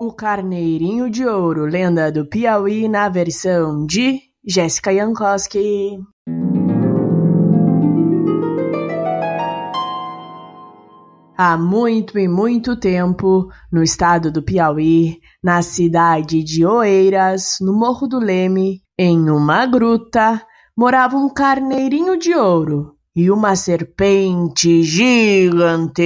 O Carneirinho de Ouro, lenda do Piauí, na versão de Jéssica Jankowski. Há muito e muito tempo, no estado do Piauí, na cidade de Oeiras, no Morro do Leme, em uma gruta, morava um carneirinho de ouro e uma serpente gigantesca.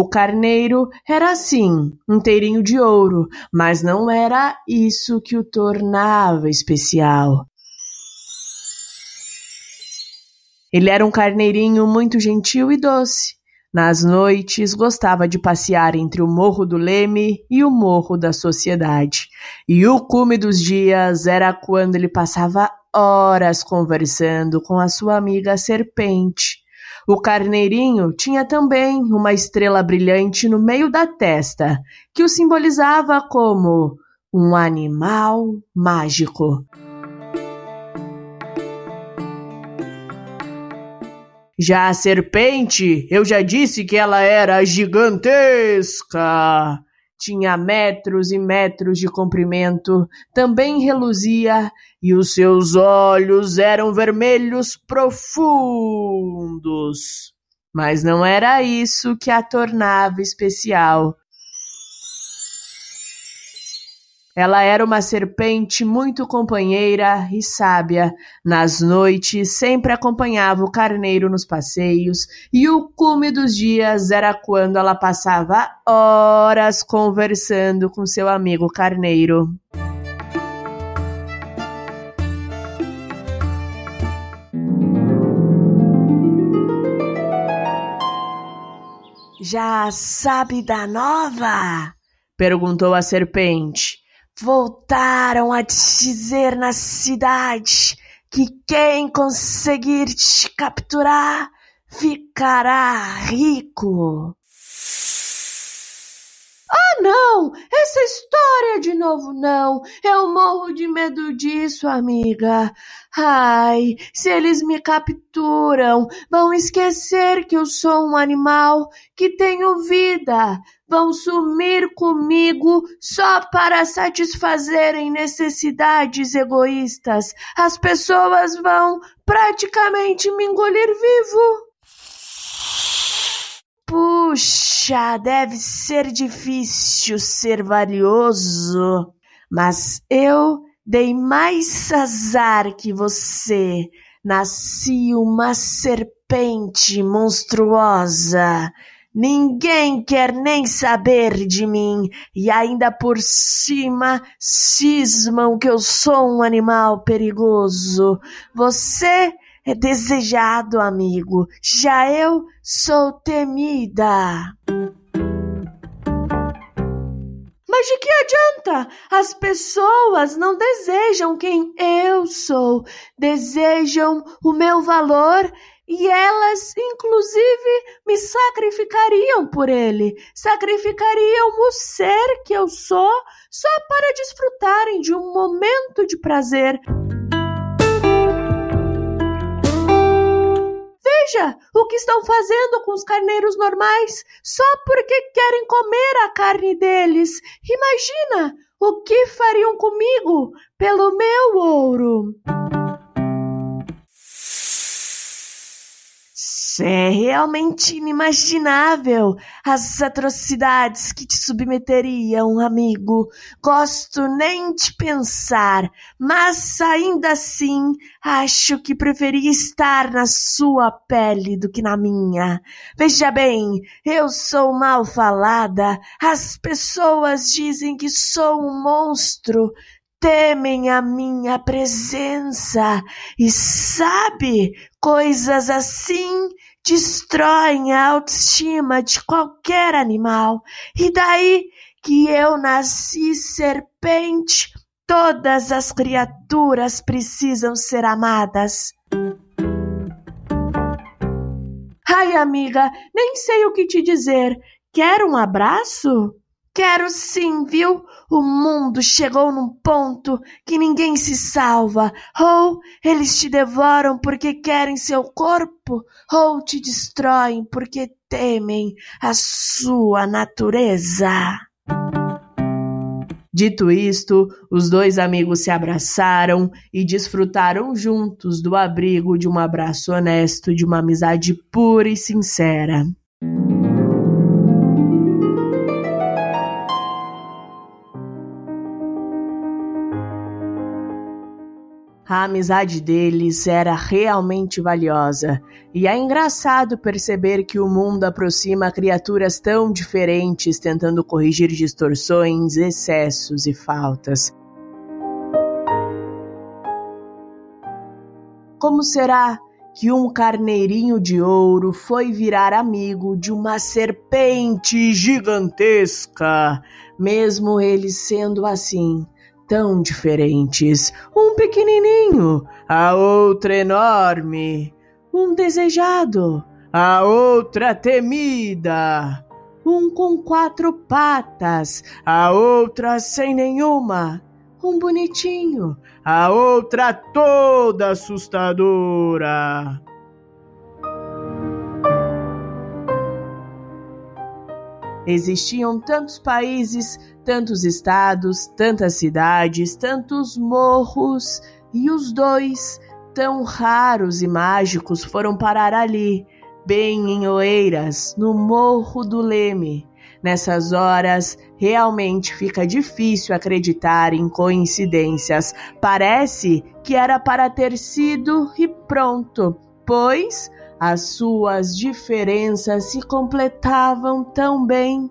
O carneiro era assim, inteirinho de ouro, mas não era isso que o tornava especial. Ele era um carneirinho muito gentil e doce. Nas noites, gostava de passear entre o Morro do Leme e o Morro da Sociedade. E o cume dos dias era quando ele passava horas conversando com a sua amiga Serpente. O carneirinho tinha também uma estrela brilhante no meio da testa, que o simbolizava como um animal mágico. Já a serpente, eu já disse que ela era gigantesca. Tinha metros e metros de comprimento, também reluzia, e os seus olhos eram vermelhos profundos. Mas não era isso que a tornava especial. Ela era uma serpente muito companheira e sábia. Nas noites sempre acompanhava o carneiro nos passeios, e o cume dos dias era quando ela passava horas conversando com seu amigo carneiro. Já sabe da nova? perguntou a serpente voltaram a dizer na cidade que quem conseguir te capturar ficará rico. Ah, não! Essa história de novo não! Eu morro de medo disso, amiga. Ai, se eles me capturam, vão esquecer que eu sou um animal, que tenho vida. Vão sumir comigo só para satisfazerem necessidades egoístas. As pessoas vão praticamente me engolir vivo. Puxa, deve ser difícil ser valioso, mas eu dei mais azar que você. Nasci uma serpente monstruosa. Ninguém quer nem saber de mim e ainda por cima cismam que eu sou um animal perigoso. Você é desejado, amigo. Já eu sou temida. Mas de que adianta? As pessoas não desejam quem eu sou, desejam o meu valor e elas, inclusive, me sacrificariam por ele, sacrificariam o ser que eu sou só para desfrutarem de um momento de prazer. Veja o que estão fazendo com os carneiros normais só porque querem comer a carne deles. Imagina o que fariam comigo pelo meu ouro. É realmente inimaginável as atrocidades que te submeteriam, amigo. Gosto nem de pensar, mas ainda assim acho que preferia estar na sua pele do que na minha. Veja bem, eu sou mal falada, as pessoas dizem que sou um monstro temem a minha presença. E sabe Coisas assim destroem a autoestima de qualquer animal. E daí que eu nasci serpente, todas as criaturas precisam ser amadas. Ai, amiga, nem sei o que te dizer. Quer um abraço? Quero sim, viu? O mundo chegou num ponto que ninguém se salva. Ou eles te devoram porque querem seu corpo, ou te destroem porque temem a sua natureza. Dito isto, os dois amigos se abraçaram e desfrutaram juntos do abrigo de um abraço honesto, de uma amizade pura e sincera. A amizade deles era realmente valiosa, e é engraçado perceber que o mundo aproxima criaturas tão diferentes tentando corrigir distorções, excessos e faltas. Como será que um carneirinho de ouro foi virar amigo de uma serpente gigantesca, mesmo ele sendo assim? Tão diferentes. Um pequenininho, a outra enorme. Um desejado, a outra temida. Um com quatro patas, a outra sem nenhuma. Um bonitinho, a outra toda assustadora. Existiam tantos países, tantos estados, tantas cidades, tantos morros, e os dois, tão raros e mágicos, foram parar ali, bem em Oeiras, no Morro do Leme. Nessas horas, realmente fica difícil acreditar em coincidências. Parece que era para ter sido e pronto, pois as suas diferenças se completavam tão bem.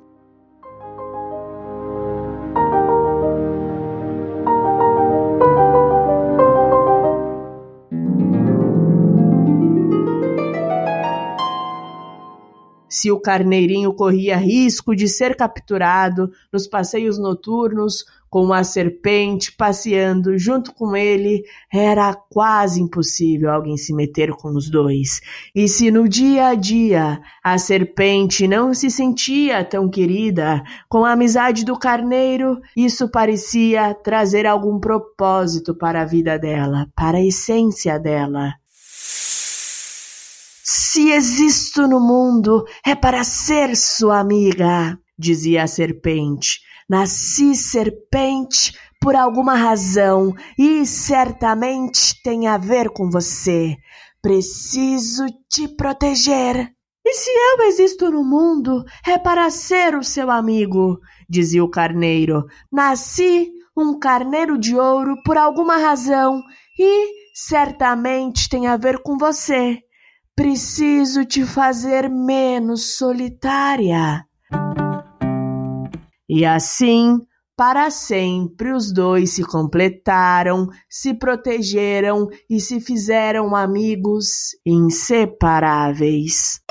Se o carneirinho corria risco de ser capturado nos passeios noturnos, com a serpente passeando junto com ele, era quase impossível alguém se meter com os dois. E se no dia a dia a serpente não se sentia tão querida com a amizade do carneiro, isso parecia trazer algum propósito para a vida dela, para a essência dela. Se existo no mundo, é para ser sua amiga, dizia a serpente. Nasci serpente por alguma razão e certamente tem a ver com você. Preciso te proteger. E se eu existo no mundo, é para ser o seu amigo, dizia o carneiro. Nasci um carneiro de ouro por alguma razão e certamente tem a ver com você. Preciso te fazer menos solitária. E assim, para sempre, os dois se completaram, se protegeram e se fizeram amigos inseparáveis.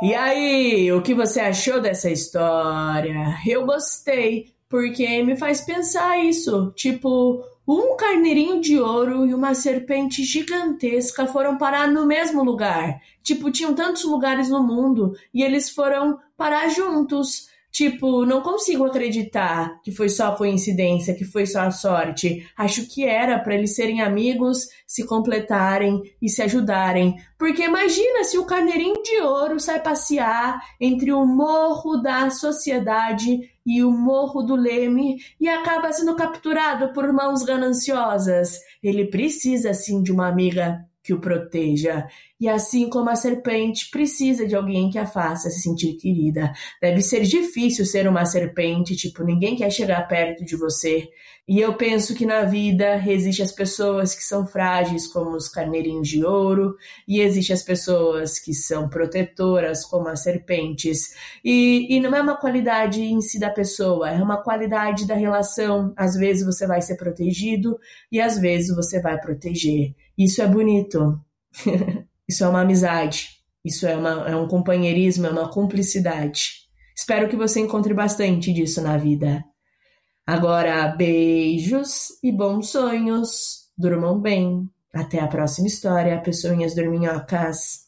E aí, o que você achou dessa história? Eu gostei, porque me faz pensar isso. Tipo, um carneirinho de ouro e uma serpente gigantesca foram parar no mesmo lugar. Tipo, tinham tantos lugares no mundo e eles foram parar juntos. Tipo, não consigo acreditar que foi só coincidência, que foi só sorte. Acho que era para eles serem amigos, se completarem e se ajudarem. Porque imagina se o carneirinho de ouro sai passear entre o morro da sociedade e o morro do leme e acaba sendo capturado por mãos gananciosas. Ele precisa sim de uma amiga que o proteja. E assim como a serpente precisa de alguém que a faça se sentir querida. Deve ser difícil ser uma serpente, tipo, ninguém quer chegar perto de você. E eu penso que na vida existem as pessoas que são frágeis, como os carneirinhos de ouro, e existem as pessoas que são protetoras, como as serpentes. E, e não é uma qualidade em si da pessoa, é uma qualidade da relação. Às vezes você vai ser protegido e às vezes você vai proteger. Isso é bonito. Isso é uma amizade. Isso é, uma, é um companheirismo, é uma cumplicidade. Espero que você encontre bastante disso na vida. Agora, beijos e bons sonhos. Durmam bem. Até a próxima história, pessoinhas dorminhocas.